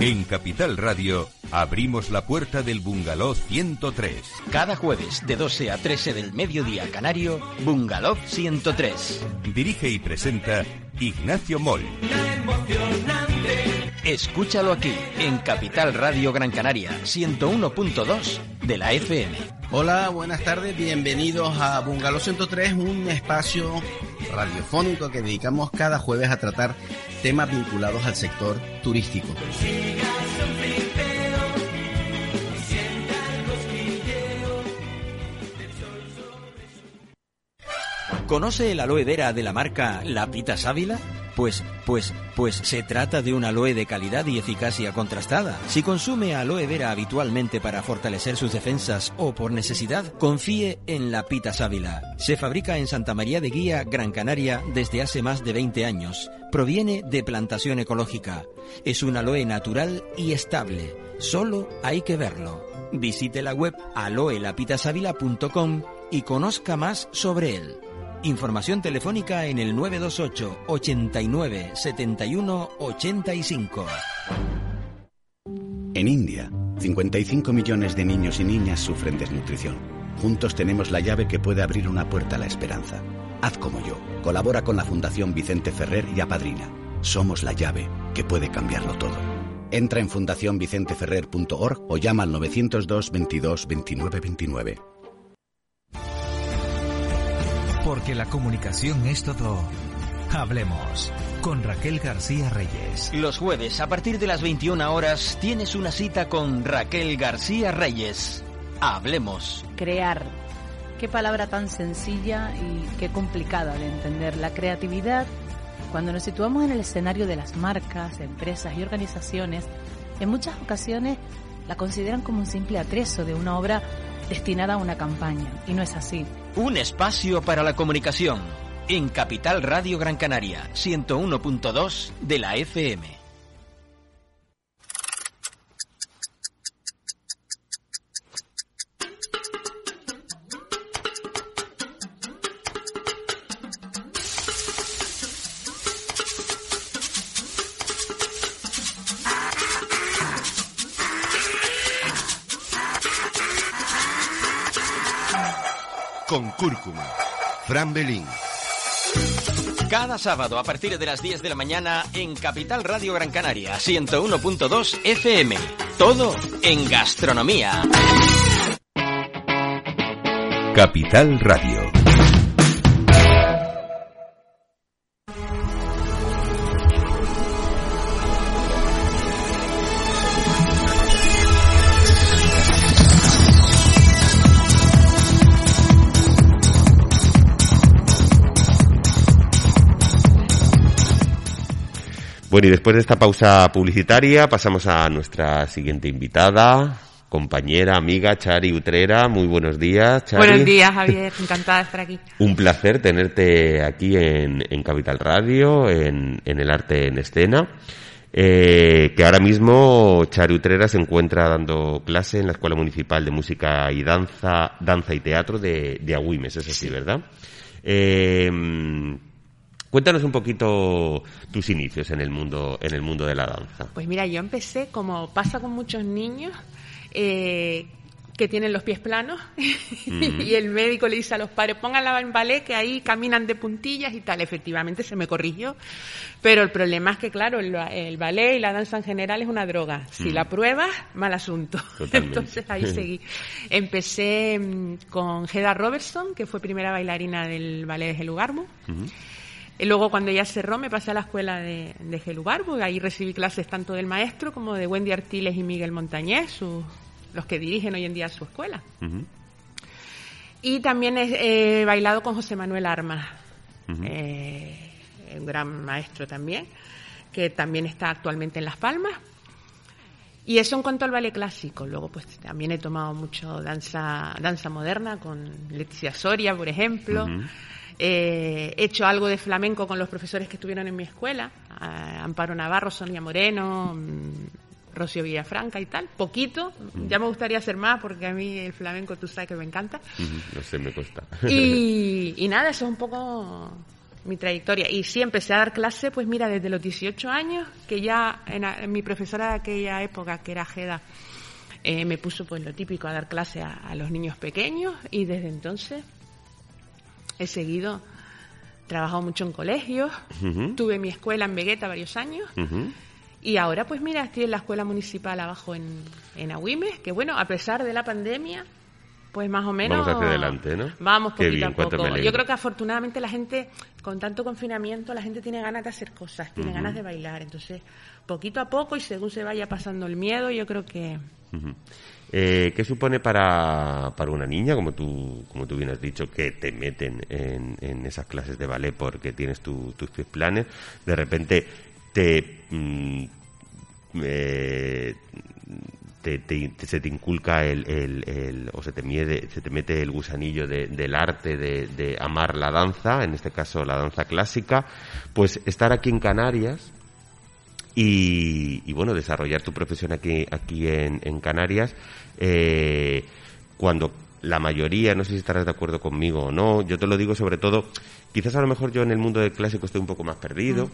En Capital Radio abrimos la puerta del Bungalow 103. Cada jueves de 12 a 13 del mediodía canario, Bungalow 103. Dirige y presenta Ignacio Moll. Escúchalo aquí, en Capital Radio Gran Canaria, 101.2 de la FM. Hola, buenas tardes, bienvenidos a Bungalow 103, un espacio radiofónico que dedicamos cada jueves a tratar temas vinculados al sector turístico. ¿Conoce el aloe vera de la marca La Pita Sábila? Pues, pues, pues se trata de un aloe de calidad y eficacia contrastada. Si consume aloe vera habitualmente para fortalecer sus defensas o por necesidad, confíe en La Pita Sábila. Se fabrica en Santa María de Guía, Gran Canaria, desde hace más de 20 años. Proviene de plantación ecológica. Es un aloe natural y estable. Solo hay que verlo. Visite la web aloelapitasábila.com y conozca más sobre él. Información telefónica en el 928 89 71 85. En India, 55 millones de niños y niñas sufren desnutrición. Juntos tenemos la llave que puede abrir una puerta a la esperanza. Haz como yo. Colabora con la Fundación Vicente Ferrer y apadrina. Somos la llave que puede cambiarlo todo. Entra en fundacionvicenteferrer.org o llama al 902 22 29 29. Porque la comunicación es todo. Hablemos con Raquel García Reyes. Los jueves, a partir de las 21 horas, tienes una cita con Raquel García Reyes. Hablemos. Crear. Qué palabra tan sencilla y qué complicada de entender. La creatividad, cuando nos situamos en el escenario de las marcas, empresas y organizaciones, en muchas ocasiones la consideran como un simple atrezo de una obra destinada a una campaña. Y no es así. Un espacio para la comunicación. En Capital Radio Gran Canaria, 101.2 de la FM. Con cúrcuma. Fran Belín. Cada sábado a partir de las 10 de la mañana en Capital Radio Gran Canaria, 101.2 FM. Todo en gastronomía. Capital Radio. Bueno, y después de esta pausa publicitaria pasamos a nuestra siguiente invitada, compañera, amiga, Chari Utrera. Muy buenos días, Chari. Buenos días, Javier. Encantada de estar aquí. Un placer tenerte aquí en, en Capital Radio, en, en el arte en escena. Eh, que ahora mismo Chari Utrera se encuentra dando clase en la Escuela Municipal de Música y Danza, Danza y Teatro de, de Agüimes, es así, ¿verdad? Eh, Cuéntanos un poquito tus inicios en el mundo en el mundo de la danza. Pues mira, yo empecé como pasa con muchos niños eh, que tienen los pies planos Mm. y el médico le dice a los padres pónganla en ballet que ahí caminan de puntillas y tal efectivamente se me corrigió pero el problema es que claro el, el ballet y la danza en general es una droga si Mm. la pruebas mal asunto Totalmente. entonces ahí seguí empecé mm, con Hedda Robertson que fue primera bailarina del ballet de Helugarmu Ujú. Y luego cuando ya cerró me pasé a la escuela de, de Gelugarbu y ahí recibí clases tanto del maestro como de Wendy Artiles y Miguel Montañés, sus- los que dirigen hoy en día su escuela. Y también he, bailado con José Manuel Armas, eh, un gran maestro también, que también está actualmente en Las Palmas. Y eso en cuanto al ballet clásico. Luego, pues también he tomado mucho danza, danza moderna con Leticia Soria, por ejemplo. Eh, he hecho algo de flamenco con los profesores que estuvieron en mi escuela, Amparo Navarro, Sonia Moreno, mm, Rocío Villafranca y tal, poquito. Ya me gustaría hacer más porque a mí el flamenco tú sabes que me encanta. No sé, me cuesta. Y, y nada, eso es un poco mi trayectoria. Y sí, empecé a dar clase, pues mira, desde los 18 años, que ya en, mi profesora de aquella época, que era Geda, eh, me puso pues lo típico a dar clase a, a los niños pequeños y desde entonces he seguido, trabajado mucho en colegios, tuve mi escuela en Vegueta varios años y ahora pues mira, estoy en la escuela municipal abajo en, en Agüimes, que bueno, a pesar de la pandemia, pues más o menos... Vamos hacia adelante, ¿no? Vamos Qué poquito bien, a poco. Yo creo que afortunadamente la gente, con tanto confinamiento, la gente tiene ganas de hacer cosas, tiene ganas de bailar. Entonces, poquito a poco y según se vaya pasando el miedo, yo creo que... Eh, ¿Qué supone para, para una niña, como tú, como tú bien has dicho, que te meten en, en esas clases de ballet porque tienes tu- tus planes? De repente te, mm, eh, te, se te inculca el, el- el- o se te, miede- se te mete el gusanillo de- del arte de, de amar la danza, en este caso la danza clásica, pues estar aquí en Canarias y, y, bueno, desarrollar tu profesión aquí, aquí en, en Canarias, eh, cuando la mayoría, no sé si estarás de acuerdo conmigo o no, yo te lo digo sobre todo, quizás a lo mejor yo en el mundo del clásico estoy un poco más perdido,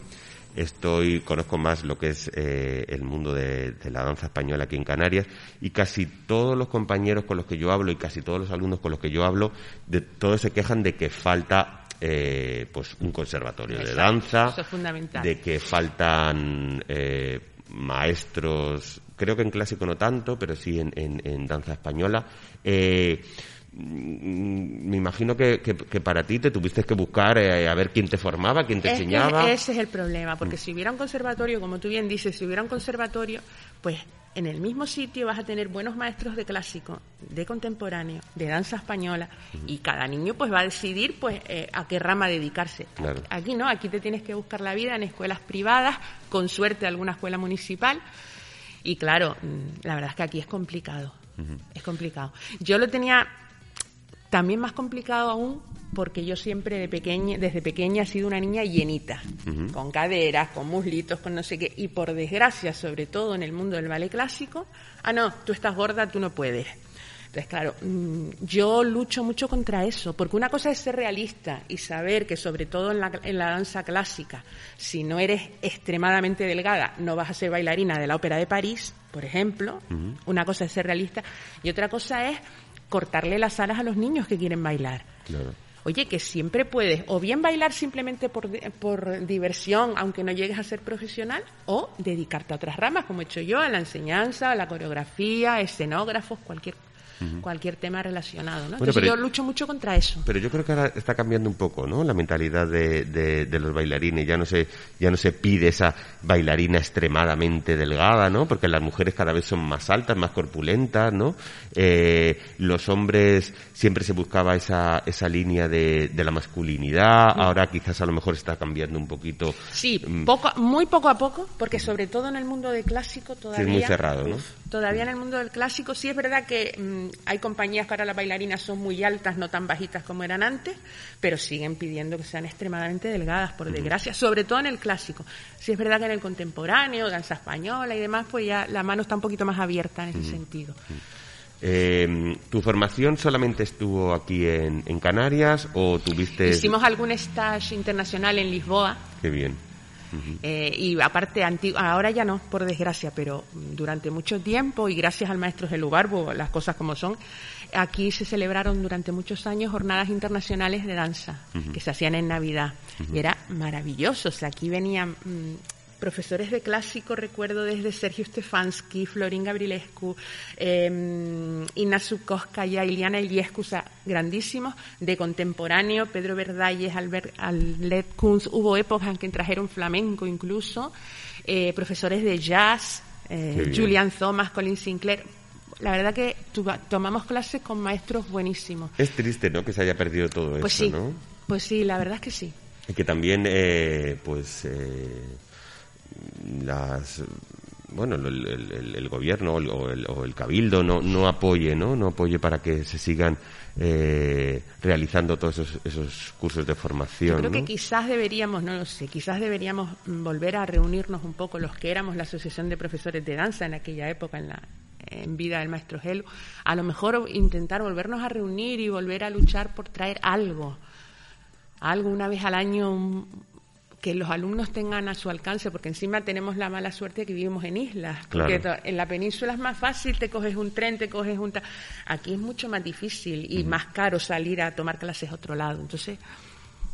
estoy, conozco más lo que es eh, el mundo de, de la danza española aquí en Canarias y casi todos los compañeros con los que yo hablo y casi todos los alumnos con los que yo hablo, de todos se quejan de que falta eh, pues un conservatorio de danza, es de que faltan eh, maestros, creo que en clásico no tanto, pero sí en, en- en danza española. Eh, mm, me imagino que, que- que para ti te tuviste que buscar eh, a ver quién te formaba, quién te Es enseñaba. ese es el problema, porque si hubiera un conservatorio, como tú bien dices, si hubiera un conservatorio, pues en el mismo sitio vas a tener buenos maestros de clásico, de contemporáneo, de danza española, y cada niño pues va a decidir pues eh, a qué rama dedicarse. Claro. Aquí no, aquí te tienes que buscar la vida en escuelas privadas, con suerte alguna escuela municipal, y claro, mm, la verdad es que aquí es complicado, es complicado. Yo lo tenía también más complicado aún porque yo siempre de pequeña, desde pequeña he sido una niña llenita, con caderas, con muslitos, con no sé qué, y por desgracia, sobre todo en el mundo del ballet clásico, ah no, tú estás gorda, tú no puedes. Entonces, claro, mm, yo lucho mucho contra eso, porque una cosa es ser realista y saber que sobre todo en la, en la danza clásica, si no eres extremadamente delgada, no vas a ser bailarina de la Ópera de París, por ejemplo. Una cosa es ser realista y otra cosa es cortarle las alas a los niños que quieren bailar. Claro. Oye, que siempre puedes o bien bailar simplemente por, por diversión, aunque no llegues a ser profesional, o dedicarte a otras ramas, como he hecho yo, a la enseñanza, a la coreografía, escenógrafos, cualquier Cualquier tema relacionado. ¿no? Bueno, Entonces pero- yo lucho mucho contra eso. Pero yo creo que ahora está cambiando un poco, ¿no? La mentalidad de, de- de los bailarines. Ya no se, ya no se pide esa bailarina extremadamente delgada, ¿no? Porque las mujeres cada vez son más altas, más corpulentas, ¿no? Eh, los hombres siempre se buscaba esa, esa línea de, de la masculinidad. Ahora quizás a lo mejor está cambiando un poquito. Sí, Mm. poco, muy poco a poco, porque sobre todo en el mundo del clásico todavía... muy cerrado, ¿no? Todavía en el mundo del clásico sí es verdad que mm, hay compañías ahora las bailarinas son muy altas, no tan bajitas como eran antes, pero siguen pidiendo que sean extremadamente delgadas, por desgracia, sobre todo en el clásico. Sí es verdad que en el contemporáneo, danza española y demás, pues ya la mano está un poquito más abierta en ese sentido. Eh, ¿Tu formación solamente estuvo aquí en, en Canarias o tuviste...? Hicimos algún stage internacional en Lisboa, Qué bien. Eh, y aparte, ahora ya no, por desgracia, pero durante mucho tiempo y gracias al maestro Gelubarbo, las cosas como son, aquí se celebraron durante muchos años jornadas internacionales de danza que se hacían en Navidad. Y era maravilloso. O sea, aquí venían mm, profesores de clásico, recuerdo desde Sergio Stefansky, Florín Gabrilescu, eh, Ina Zukowskaya, Iliana Iliescu, o sea, grandísimos. De contemporáneo, Pedro Verdalles, Albert, Albert Kunz, hubo épocas en que trajeron flamenco incluso. Eh, profesores de jazz, eh. Julian Thomas, Colin Sinclair. La verdad que tomamos clases con maestros buenísimos. Es triste, ¿no? Que se haya perdido todo Pues eso, sí, ¿no? pues sí, la verdad es que sí. Y que también, eh, pues, eh, las bueno el, el- el- gobierno o el, o el- o el cabildo no, no apoye no no apoye para que se sigan eh, realizando todos esos, esos cursos de formación Yo creo ¿no? que quizás deberíamos, no lo sé, quizás deberíamos volver a reunirnos un poco los que éramos la Asociación de Profesores de Danza en aquella época, en la en vida del maestro Gelo, a lo mejor intentar volvernos a reunir y volver a luchar por traer algo, algo una vez al año un- que los alumnos tengan a su alcance, porque encima tenemos la mala suerte de que vivimos en islas. Porque Claro. to- en la península es más fácil, te coges un tren, te coges un... Aquí es mucho más difícil y más caro salir a tomar clases a otro lado. Entonces,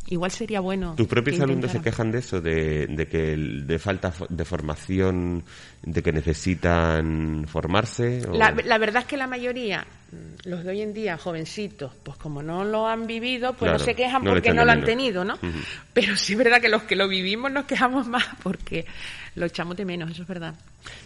igual sería bueno. tus propios alumnos se quejan de eso de, de que de falta de formación de que necesitan formarse o- La, la verdad es que la mayoría, mm, los de hoy en día, jovencitos, pues como no lo han vivido, pues Claro, no se quejan no porque no lo han tenido, ¿no? Pero sí es verdad que los que lo vivimos nos quejamos más porque lo echamos de menos, eso es verdad.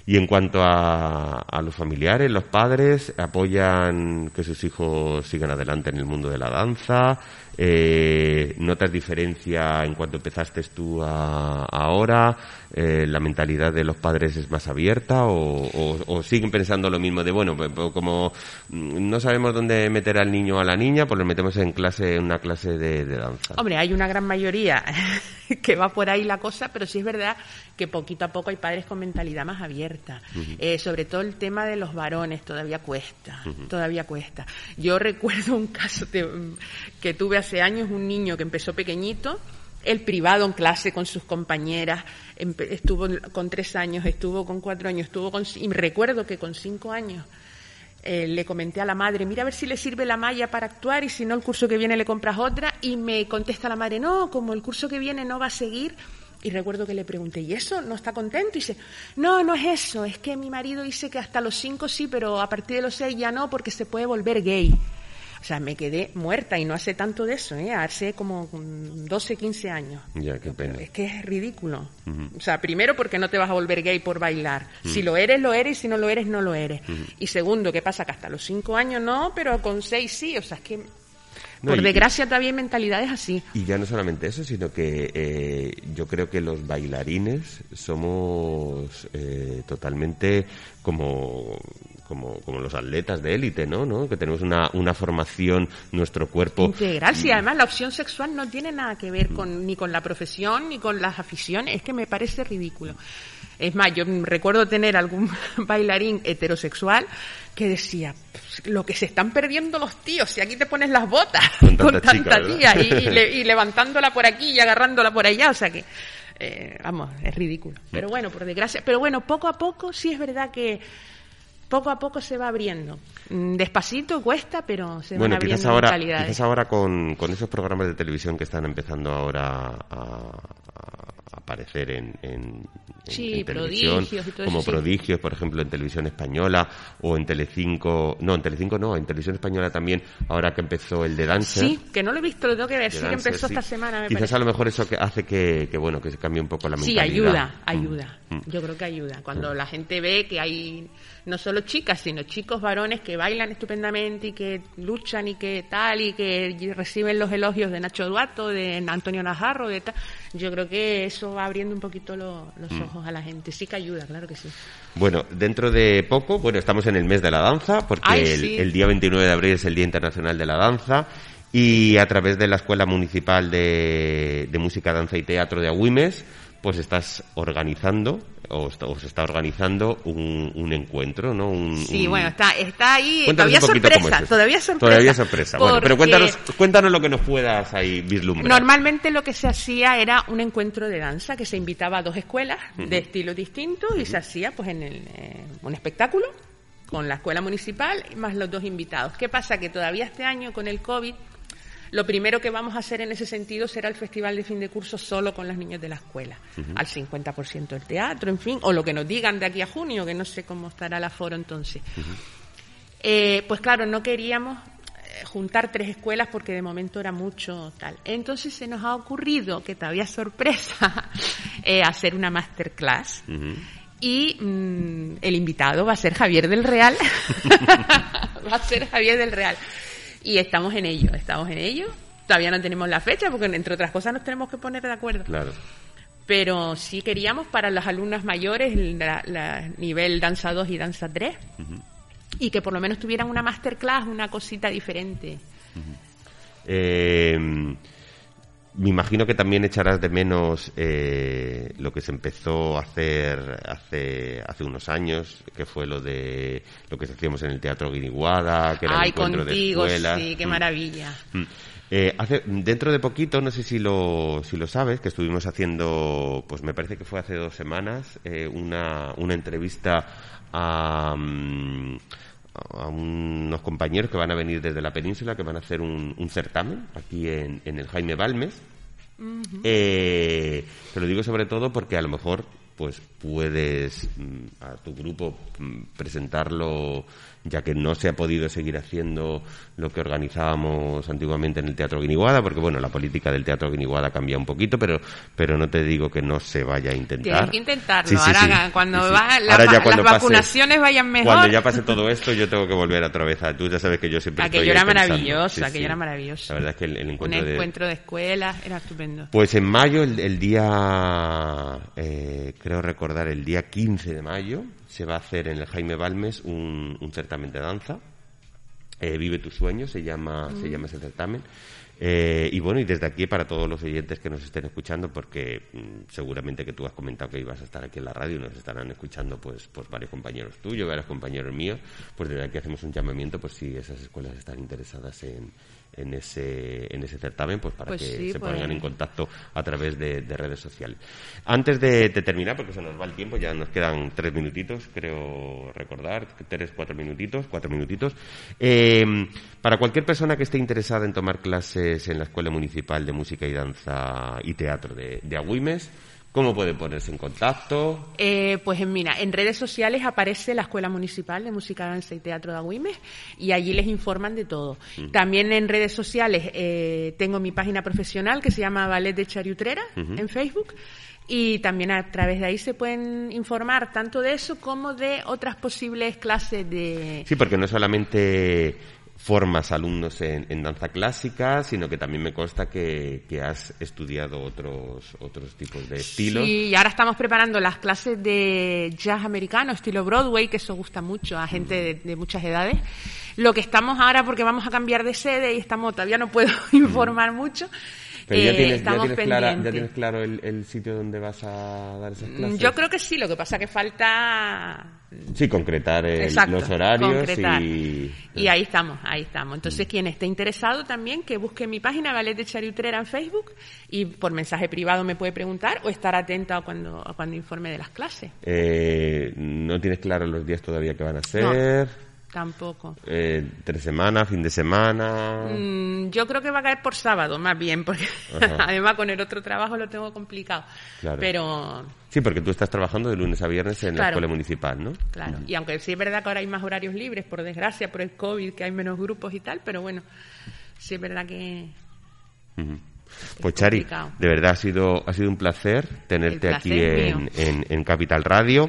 Y en cuanto a, a los familiares, los padres apoyan que sus hijos sigan adelante en el mundo de la danza. Eh, ¿Notas diferencia en cuanto empezaste tú a, ahora? Eh, ¿La mentalidad de los padres es más abierta o, o- o siguen pensando lo mismo de, bueno, pues, pues, como mm, no sabemos dónde meter al niño o a la niña, pues lo metemos en clase, en una clase de, de danza? Hombre, hay una gran mayoría que va por ahí la cosa, pero sí es verdad que poquito a poco hay padres con mentalidad más abierta. Eh, sobre todo el tema de los varones todavía cuesta, todavía cuesta. Yo recuerdo un caso de- que tuve hace años, un niño que empezó pequeñito, el privado en clase con sus compañeras, estuvo con tres años, estuvo con cuatro años, estuvo con... Y recuerdo que con cinco años eh, le comenté a la madre, mira a ver si le sirve la malla para actuar y si no el curso que viene le compras otra y me contesta la madre, no, como el curso que viene no va a seguir. Y recuerdo que le pregunté, ¿y eso? ¿No está contento? Y dice, no, no es eso, es que mi marido dice que hasta los cinco sí, pero a partir de los seis ya no porque se puede volver gay. O sea, me quedé muerta y no hace tanto de eso, ¿eh? hace como mm, 12, 15 años. Ya, qué pena. Es que es ridículo. O sea, primero porque no te vas a volver gay por bailar. Si lo eres, lo eres, y si no lo eres, no lo eres. Y segundo, ¿qué pasa? Que hasta los cinco años no, pero con seis sí. O sea, es que, No, por y- desgracia, todavía hay mentalidades así. Y ya no solamente eso, sino que eh, yo creo que los bailarines somos eh, totalmente como, como, como los atletas de élite, ¿no? ¿no? Que tenemos una, una formación, nuestro cuerpo. Integral, Mm. sí, además la opción sexual no tiene nada que ver con, ni con la profesión ni con las aficiones, es que me parece ridículo. Es más, yo mm, recuerdo tener algún bailarín heterosexual que decía, "Pues, lo que se están perdiendo los tíos, si aquí te pones las botas Con con tanta chica, tía y, y le- y levantándola por aquí y agarrándola por allá, o sea que, eh, vamos, es ridículo. Pero bueno, por desgracia, pero bueno, poco a poco sí es verdad que poco a poco se va abriendo. Mm, Despacito cuesta, pero se van Bueno, abriendo quizás ahora, mentalidades. quizás ahora con, con esos programas de televisión que están empezando ahora a, a aparecer en, en, Sí, en televisión, prodigios y todo como eso, sí. prodigios, por ejemplo, en televisión española o en Telecinco, no, en Telecinco no, en televisión española también, ahora que empezó el de Dancer. Sí, que no lo he visto, lo tengo que ver. Sí, que empezó sí. esta semana, me Quizás parece. a lo mejor eso que hace que, que, bueno, que se cambie un poco la Sí, mentalidad. ayuda, Mm. ayuda. Mm. Yo creo que ayuda. Cuando la gente ve que hay no solo chicas, sino chicos varones que bailan estupendamente y que luchan y que tal y que reciben los elogios de Nacho Duato, de Antonio Najarro, de tal. Yo creo que eso va abriendo un poquito lo- los Mm. ojos a la gente. Sí que ayuda, claro que sí. Bueno, dentro de poco, bueno, estamos en el mes de la danza, porque Ay, el, sí. el día 29 de abril es el Día Internacional de la Danza, y a través de la Escuela Municipal de, de Música, Danza y Teatro de Agüimes, pues estás organizando os, os está organizando un, un encuentro, ¿no? Un, Sí, un- bueno, está, está ahí, todavía sorpresa, es todavía sorpresa. Todavía sorpresa. Bueno, pero cuéntanos, cuéntanos lo que nos puedas ahí vislumbrar. Normalmente lo que se hacía era un encuentro de danza, que se invitaba a dos escuelas de estilos distintos y se hacía pues en el, eh, un espectáculo con la escuela municipal más los dos invitados. ¿Qué pasa? Que todavía este año con el COVID lo primero que vamos a hacer en ese sentido será el festival de fin de curso solo con los niños de la escuela, Ujú. al 50% del teatro, en fin, o lo que nos digan de aquí a junio, que no sé cómo estará el aforo entonces. Eh, pues claro, no queríamos eh, juntar tres escuelas porque de momento era mucho tal. Entonces se nos ha ocurrido, que todavía sorpresa, eh, hacer una masterclass. Y mm, el invitado va a ser Javier del Real. va a ser Javier del Real. Y estamos en ello, estamos en ello. Todavía no tenemos la fecha porque, entre otras cosas, nos tenemos que poner de acuerdo. Claro. Pero sí queríamos para las alumnas mayores, la, la nivel danza 2 y danza 3, y que por lo menos tuvieran una masterclass, una cosita diferente. Eh, me imagino que también echarás de menos eh, lo que se empezó a hacer hace hace unos años, que fue lo de lo que hacíamos en el Teatro Guiniguada, que era el Ay, encuentro contigo, de escuelas. sí, qué Mm. maravilla. Mm. Eh, hace, dentro de poquito, no sé si lo, si lo sabes, que estuvimos haciendo, pues me parece que fue hace dos semanas, eh, una, una entrevista a, mm, a unos compañeros que van a venir desde la península, que van a hacer un, un certamen aquí en, en el Jaime Balmes. Eh, te lo digo sobre todo porque a lo mejor pues puedes mm, a tu grupo mm, presentarlo ya que no se ha podido seguir haciendo lo que organizábamos antiguamente en el Teatro Guiniguada, porque bueno, la política del Teatro Guiniguada cambia un poquito, pero pero no te digo que no se vaya a intentar. Tienes que intentarlo. Sí, sí, Ahora, sí. cuando va- la- Ahora ya las cuando pase- vacunaciones vayan mejor. Cuando ya pase todo esto, yo tengo que volver otra vez a... Tú ya sabes que yo siempre Aquello estoy era maravilloso, aquello era maravilloso. La verdad es que el, el Un encuentro de... encuentro de escuelas era estupendo. Pues en mayo, el, el día, eh, creo recordar, el día 15 de mayo, se va a hacer en el Jaime Balmes un, un certamen de danza. Eh, Vive tu sueño, se llama, se Mm. llama ese certamen. Eh, y bueno, y desde aquí para todos los oyentes que nos estén escuchando, porque mm, seguramente que tú has comentado que ibas a estar aquí en la radio y nos estarán escuchando pues, pues varios compañeros tuyos, varios compañeros míos, pues desde aquí hacemos un llamamiento por si esas escuelas están interesadas en, en ese, en ese certamen, pues para Pues que sí, se pues- pongan en contacto a través de, de redes sociales. Antes de, de terminar, porque se nos va el tiempo, ya nos quedan tres minutitos, creo recordar, tres, cuatro minutitos, cuatro minutitos. Eh, para cualquier persona que esté interesada en tomar clases en la Escuela Municipal de Música y Danza y Teatro de, de Agüimes, ¿cómo puede ponerse en contacto? Eh, pues mira, en redes sociales aparece la Escuela Municipal de Música, Danza y Teatro de Agüimes y allí les informan de todo. Mm. También en redes sociales eh, tengo mi página profesional que se llama Ballet de Chariutrera Ujú. en Facebook y también a través de ahí se pueden informar tanto de eso como de otras posibles clases de... Sí, porque no solamente formas alumnos en, en danza clásica, sino que también me consta que, que has estudiado otros, otros tipos de estilos. Sí, y ahora estamos preparando las clases de jazz americano, estilo Broadway, que eso gusta mucho a gente de, de muchas edades. Lo que estamos ahora, porque vamos a cambiar de sede y estamos, todavía no puedo informar mucho. Pero ya eh, tienes, ya tienes, clara- ya pendientes. tienes claro el, el sitio donde vas a dar esas clases. Mm, Yo creo que sí, lo que pasa que falta Sí, concretar el- Exacto, los horarios concretar. y... Y ahí estamos, ahí estamos. Entonces, quien esté interesado también, que busque mi página Ballet de Chariutrera en Facebook y por mensaje privado me puede preguntar o estar atenta cuando, cuando informe de las clases. Eh, no tienes claro los días todavía que van a ser. Tampoco. Eh, tres semanas, fin de semana. Mm, yo creo que va a caer por sábado, más bien, porque además con el otro trabajo lo tengo complicado. Claro. Pero, Sí, porque tú estás trabajando de lunes a viernes en la escuela municipal, ¿no? claro. Y aunque sí es verdad que ahora hay más horarios libres, por desgracia, por el COVID, que hay menos grupos y tal, pero bueno, sí es verdad que. Pues Chari, de verdad ha sido, ha sido un placer tenerte aquí en, en Capital Radio.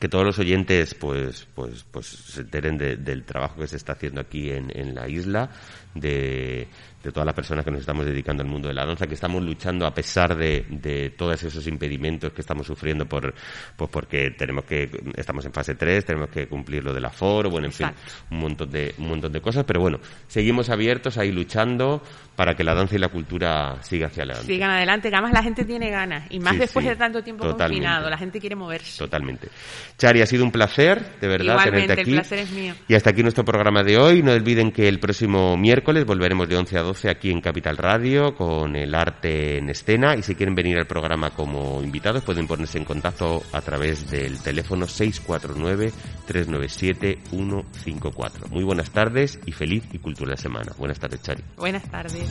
Que todos los oyentes pues pues pues se enteren de- del trabajo que se está haciendo aquí en, en la isla, de de todas las personas que nos estamos dedicando al mundo de la danza, que estamos luchando a pesar de, de todos esos impedimentos que estamos sufriendo por, pues porque tenemos que, estamos en fase 3, tenemos que cumplir lo del aforo, bueno, en fin, un montón de, un montón de cosas, pero bueno, seguimos abiertos ahí luchando para que la danza y la cultura siga hacia adelante. Sigan adelante, que además la gente tiene ganas, y más Sí, después sí, de tanto tiempo totalmente. confinado, la gente quiere moverse. Totalmente. Chari, ha sido un placer, de verdad, Igualmente, tenerte el aquí. placer es mío. Y hasta aquí nuestro programa de hoy. No olviden que el próximo miércoles volveremos de 11 a 12 aquí en Capital Radio con el arte en escena. Y si quieren venir al programa como invitados, pueden ponerse en contacto a través del teléfono 649-397-154. Muy buenas tardes y feliz y cultural semana. Buenas tardes, Chari. Buenas tardes.